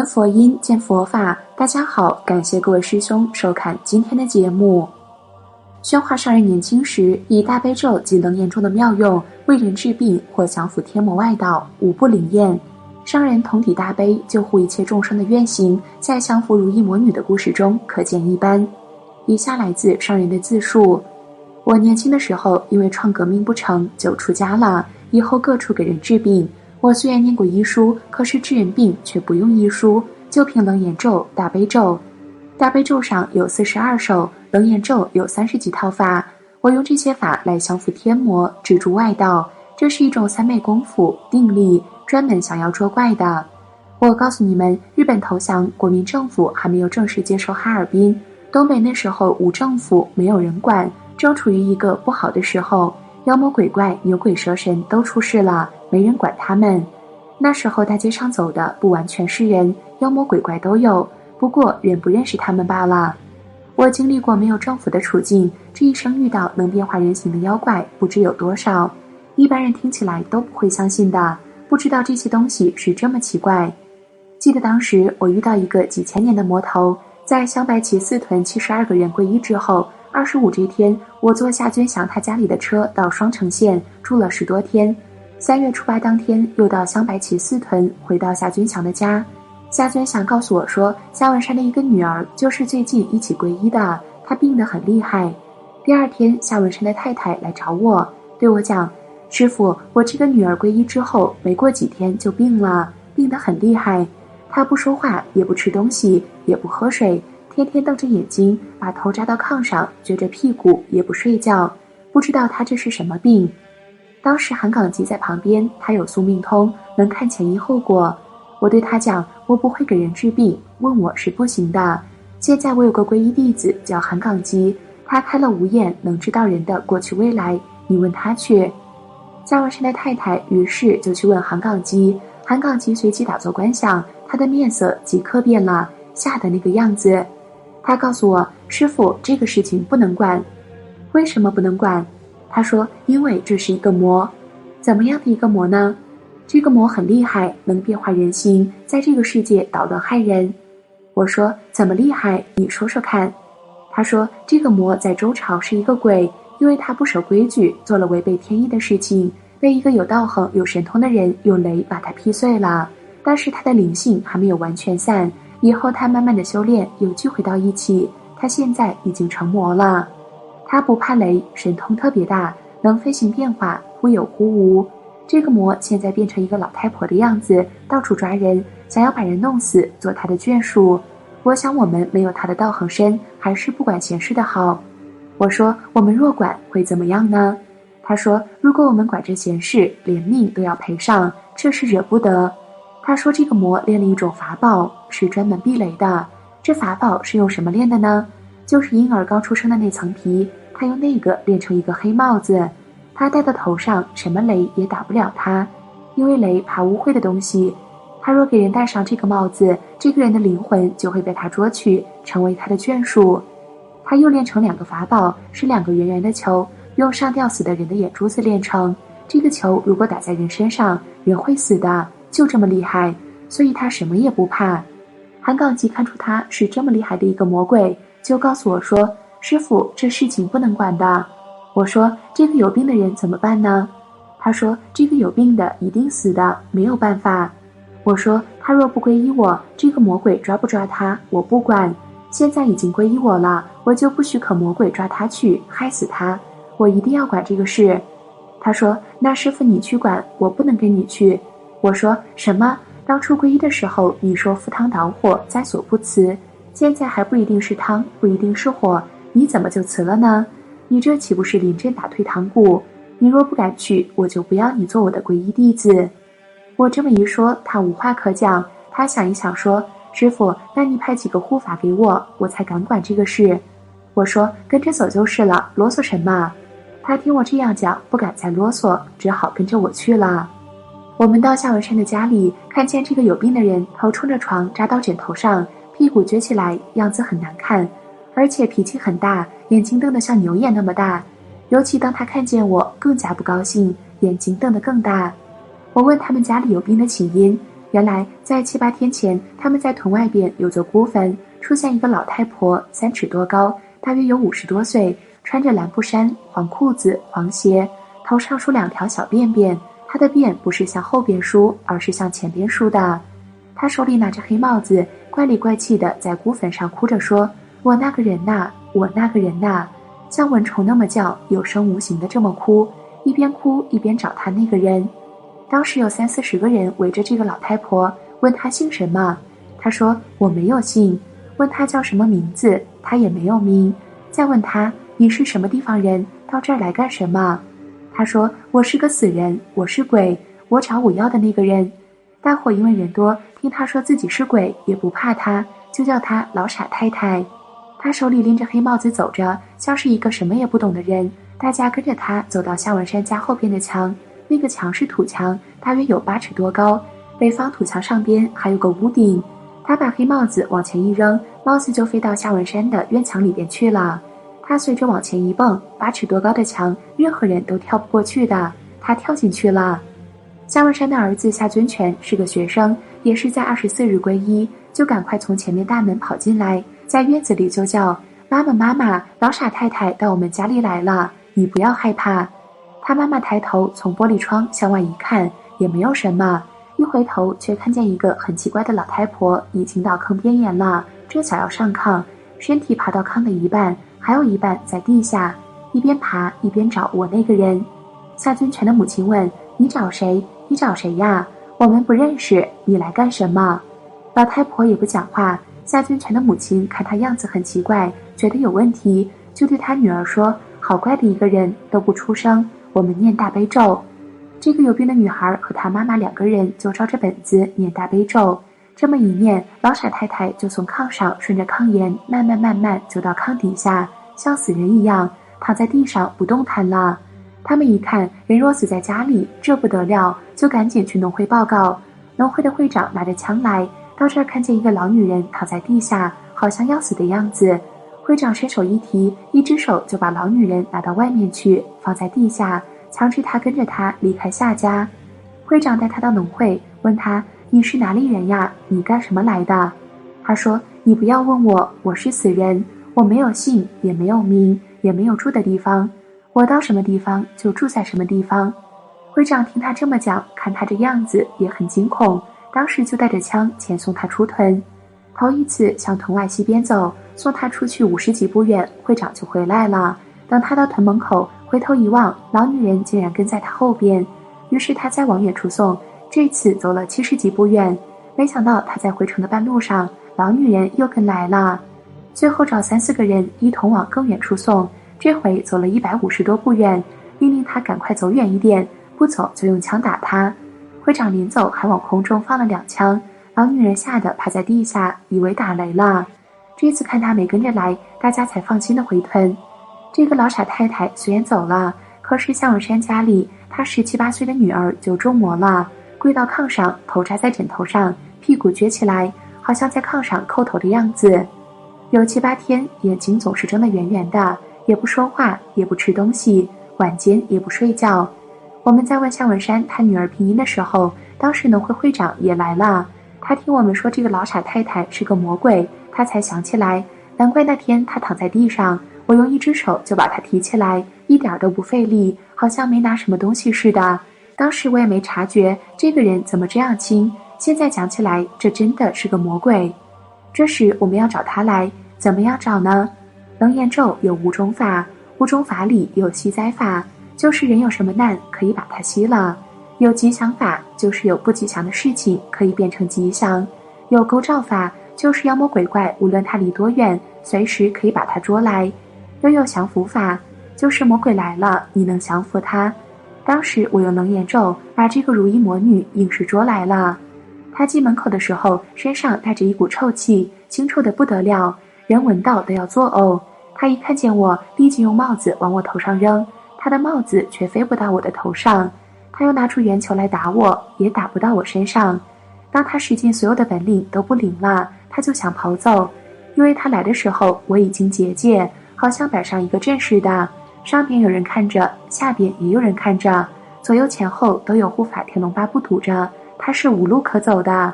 闻佛音，见佛法。大家好，感谢各位师兄收看今天的节目。宣化上人年轻时以大悲咒及楞严咒的妙用为人治病或降伏天魔外道，无不灵验。商人同体大悲救护一切众生的愿行，在降伏如意魔女的故事中可见一斑。以下来自商人的自述：我年轻的时候因为创革命不成就出家了，以后各处给人治病。我虽然念过医书，可是治人病却不用医书，就凭楞严咒、大悲咒。大悲咒上有四十二首，楞严咒有三十几套法。我用这些法来降服天魔，止住外道。这是一种三昧功夫定力，专门想要捉怪的。我告诉你们，日本投降，国民政府还没有正式接收哈尔滨。东北那时候无政府，没有人管，正处于一个不好的时候。妖魔鬼怪、牛鬼蛇神都出事了，没人管他们。那时候大街上走的不完全是人，妖魔鬼怪都有，不过人不认识他们罢了。我经历过没有政府的处境，这一生遇到能变化人形的妖怪不知有多少，一般人听起来都不会相信的，不知道这些东西是这么奇怪。记得当时我遇到一个几千年的魔头，在香白旗寺屯七十二个人皈依之后。二十五这天，我坐夏军祥他家里的车到双城县住了十多天。三月初八当天，又到香白旗寺屯，回到夏军祥的家。夏军祥告诉我说，夏文山的一个女儿就是最近一起皈依的，她病得很厉害。第二天，夏文山的太太来找我，对我讲：“师傅，我这个女儿皈依之后，没过几天就病了，病得很厉害。她不说话，也不吃东西，也不喝水。”天天瞪着眼睛，把头扎到炕上，撅着屁股也不睡觉，不知道他这是什么病。当时韩岗吉在旁边，他有宿命通，能看前因后果。我对他讲，我不会给人治病，问我是不行的。现在我有个皈依弟子叫韩岗吉，他开了五眼，能知道人的过去未来。你问他去。夏文山的太太于是就去问韩岗吉，韩岗吉随即打坐观想，他的面色即刻变了，吓得那个样子。他告诉我：“师傅，这个事情不能管。为什么不能管？”他说：“因为这是一个魔，怎么样的一个魔呢？这个魔很厉害，能变化人心，在这个世界捣乱害人。”我说：“怎么厉害？你说说看。”他说：“这个魔在周朝是一个鬼，因为他不守规矩，做了违背天意的事情，被一个有道行、有神通的人用雷把他劈碎了。但是他的灵性还没有完全散。”以后他慢慢的修炼，又聚回到一起。他现在已经成魔了，他不怕雷，神通特别大，能飞行变化，忽有忽无。这个魔现在变成一个老太婆的样子，到处抓人，想要把人弄死，做他的眷属。我想我们没有他的道行深，还是不管闲事的好。我说我们若管会怎么样呢？他说如果我们管这闲事，连命都要赔上，这是惹不得。他说：“这个魔练了一种法宝，是专门避雷的。这法宝是用什么练的呢？就是婴儿刚出生的那层皮，他用那个练成一个黑帽子，他戴到头上，什么雷也打不了他，因为雷怕污秽的东西。他若给人戴上这个帽子，这个人的灵魂就会被他捉去，成为他的眷属。他又练成两个法宝，是两个圆圆的球，用上吊死的人的眼珠子炼成。这个球如果打在人身上，人会死的。”就这么厉害，所以他什么也不怕。韩岗吉看出他是这么厉害的一个魔鬼，就告诉我说：“师傅，这事情不能管的。”我说：“这个有病的人怎么办呢？”他说：“这个有病的一定死的，没有办法。”我说：“他若不皈依我，这个魔鬼抓不抓他，我不管。现在已经皈依我了，我就不许可魔鬼抓他去害死他，我一定要管这个事。”他说：“那师傅你去管，我不能跟你去。”我说什么？当初皈依的时候，你说赴汤蹈火，在所不辞。现在还不一定是汤，不一定是火，你怎么就辞了呢？你这岂不是临阵打退堂鼓？你若不敢去，我就不要你做我的皈依弟子。我这么一说，他无话可讲。他想一想，说：“师傅，那你派几个护法给我，我才敢管这个事。”我说：“跟着走就是了，啰嗦什么？”他听我这样讲，不敢再啰嗦，只好跟着我去了。我们到夏文山的家里，看见这个有病的人头冲着床扎到枕头上，屁股撅起来，样子很难看，而且脾气很大，眼睛瞪得像牛眼那么大。尤其当他看见我，更加不高兴，眼睛瞪得更大。我问他们家里有病的起因，原来在七八天前，他们在屯外边有座孤坟，出现一个老太婆，三尺多高，大约有五十多岁，穿着蓝布衫、黄裤子、黄鞋，头上梳两条小辫辫。他的辫不是向后边梳，而是向前边梳的。他手里拿着黑帽子，怪里怪气的在孤坟上哭着说：“我那个人呐，我那个人呐！”像蚊虫那么叫，有声无形的这么哭，一边哭一边找他那个人。当时有三四十个人围着这个老太婆，问她姓什么。她说我没有姓。问她叫什么名字，她也没有名。再问她你是什么地方人，到这儿来干什么？他说我是个死人，我是鬼，我找我要的那个人。大伙因为人多，听他说自己是鬼，也不怕他，就叫他老傻太太。他手里拎着黑帽子走着，像是一个什么也不懂的人。大家跟着他走到夏文山家后边的墙，那个墙是土墙，大约有八尺多高。北方土墙上边还有个屋顶。他把黑帽子往前一扔，帽子就飞到夏文山的院墙里边去了。他随着往前一蹦，八尺多高的墙，任何人都跳不过去的。他跳进去了。夏文山的儿子夏尊权是个学生，也是在二十四日皈依，就赶快从前面大门跑进来。在院子里就叫妈妈，妈妈，老傻太太到我们家里来了，你不要害怕。他妈妈抬头从玻璃窗向外一看，也没有什么。一回头却看见一个很奇怪的老太婆已经到坑边沿了，正想要上炕，身体爬到炕的一半，还有一半在地下，一边爬一边找我那个人。夏君权的母亲问：“你找谁？你找谁呀？我们不认识，你来干什么？”老太婆也不讲话。夏君权的母亲看他样子很奇怪，觉得有问题，就对他女儿说：“好怪的一个人，都不出声。我们念大悲咒。”这个有病的女孩和她妈妈两个人就照着本子念大悲咒。这么一念，老傻太太就从炕上顺着炕沿慢慢慢慢走到炕底下，像死人一样躺在地上不动弹了。他们一看人若死在家里，这不得了，就赶紧去农会报告。农会的会长拿着枪来。到这儿看见一个老女人躺在地下，好像要死的样子。会长伸手一提，一只手就把老女人拿到外面去，放在地下，强制他跟着他离开夏家。会长带他到农会，问他：“你是哪里人呀？你干什么来的？”他说：“你不要问我，我是死人，我没有姓，也没有名，也没有住的地方。我到什么地方就住在什么地方。”会长听他这么讲，看他这样子也很惊恐。当时就带着枪前送他出屯，头一次向屯外西边走，送他出去五十几步远，会长就回来了。等他到屯门口，回头一望，老女人竟然跟在他后边。于是他再往远处送，这次走了七十几步远，没想到他在回城的半路上，老女人又跟来了。最后找三四个人一同往更远处送，这回走了一百五十多步远，命令他赶快走远一点，不走就用枪打他。会长临走还往空中放了两枪，老女人吓得趴在地下，以为打雷了。这次看他没跟着来，大家才放心的回屯。这个老傻太太虽然走了，可是向文山家里，他十七八岁的女儿就中魔了，跪到炕上，头扎在枕头上，屁股撅起来，好像在炕上叩头的样子。有七八天，眼睛总是睁得圆圆的，也不说话，也不吃东西，晚间也不睡觉。我们在问向文山他女儿拼音的时候，当时农会会长也来了。他听我们说这个老傻太太是个魔鬼，他才想起来，难怪那天他躺在地上，我用一只手就把他提起来，一点都不费力，好像没拿什么东西似的。当时我也没察觉这个人怎么这样轻，现在讲起来，这真的是个魔鬼。这时我们要找他来，怎么样找呢？楞严咒有五种法，五种法里有息灾法。就是人有什么难，可以把它吸了；有吉祥法，就是有不吉祥的事情可以变成吉祥；有勾照法，就是妖魔鬼怪无论他离多远，随时可以把他捉来；又有降服法，就是魔鬼来了，你能降服他。当时我用楞严咒把这个如意魔女硬是捉来了。她进门口的时候，身上带着一股臭气，腥臭的不得了，人闻到都要作呕。她一看见我，立即用帽子往我头上扔。他的帽子却飞不到我的头上，他又拿出圆球来打我，也打不到我身上。当他使尽所有的本领都不灵了，他就想跑走，因为他来的时候我已经结界，好像摆上一个阵似的，上边有人看着，下边也有人看着，左右前后都有护法天龙八部堵着，他是无路可走的。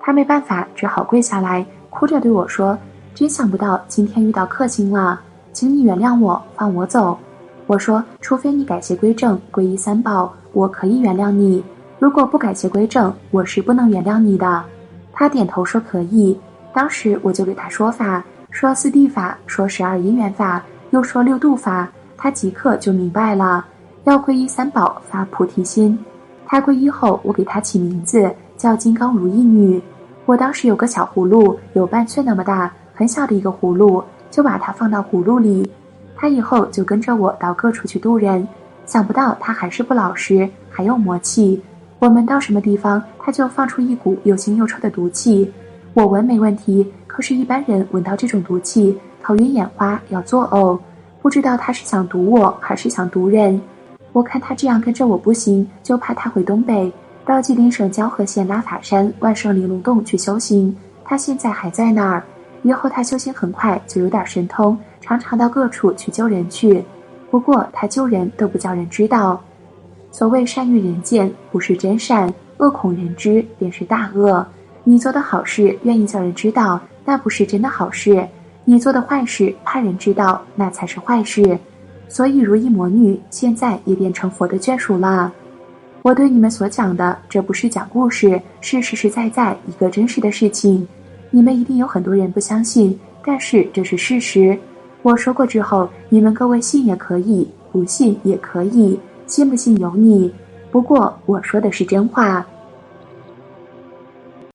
他没办法，只好跪下来，哭着对我说：“真想不到今天遇到克星了，请你原谅我，放我走。”我说：“除非你改邪归正，皈依三宝，我可以原谅你。如果不改邪归正，我是不能原谅你的。”他点头说：“可以。”当时我就给他说法，说四谛法，说十二因缘法，又说六度法，他即刻就明白了。要皈依三宝，发菩提心。他皈依后，我给他起名字叫金刚如意女。我当时有个小葫芦，有半寸那么大，很小的一个葫芦，就把它放到葫芦里。他以后就跟着我到各处去渡人。想不到他还是不老实，还有魔气。我们到什么地方，他就放出一股又腥又臭的毒气。我闻没问题，可是，一般人闻到这种毒气，头晕眼花，要作呕。不知道他是想毒我，还是想毒人。我看他这样跟着我不行，就派他回东北，到吉林省蛟河县拉法山万圣玲珑洞去修行。他现在还在那儿。以后他修行很快，就有点神通，常常到各处去救人去。不过他救人都不叫人知道。所谓善欲人见，不是真善；恶恐人知，便是大恶。你做的好事，愿意叫人知道，那不是真的好事；你做的坏事，怕人知道，那才是坏事。所以，如意魔女现在也变成佛的眷属了。我对你们所讲的，这不是讲故事，是实实在在一个真实的事情。你们一定有很多人不相信，但是这是事实。我说过之后，你们各位信也可以，不信也可以，信不信由你。不过我说的是真话。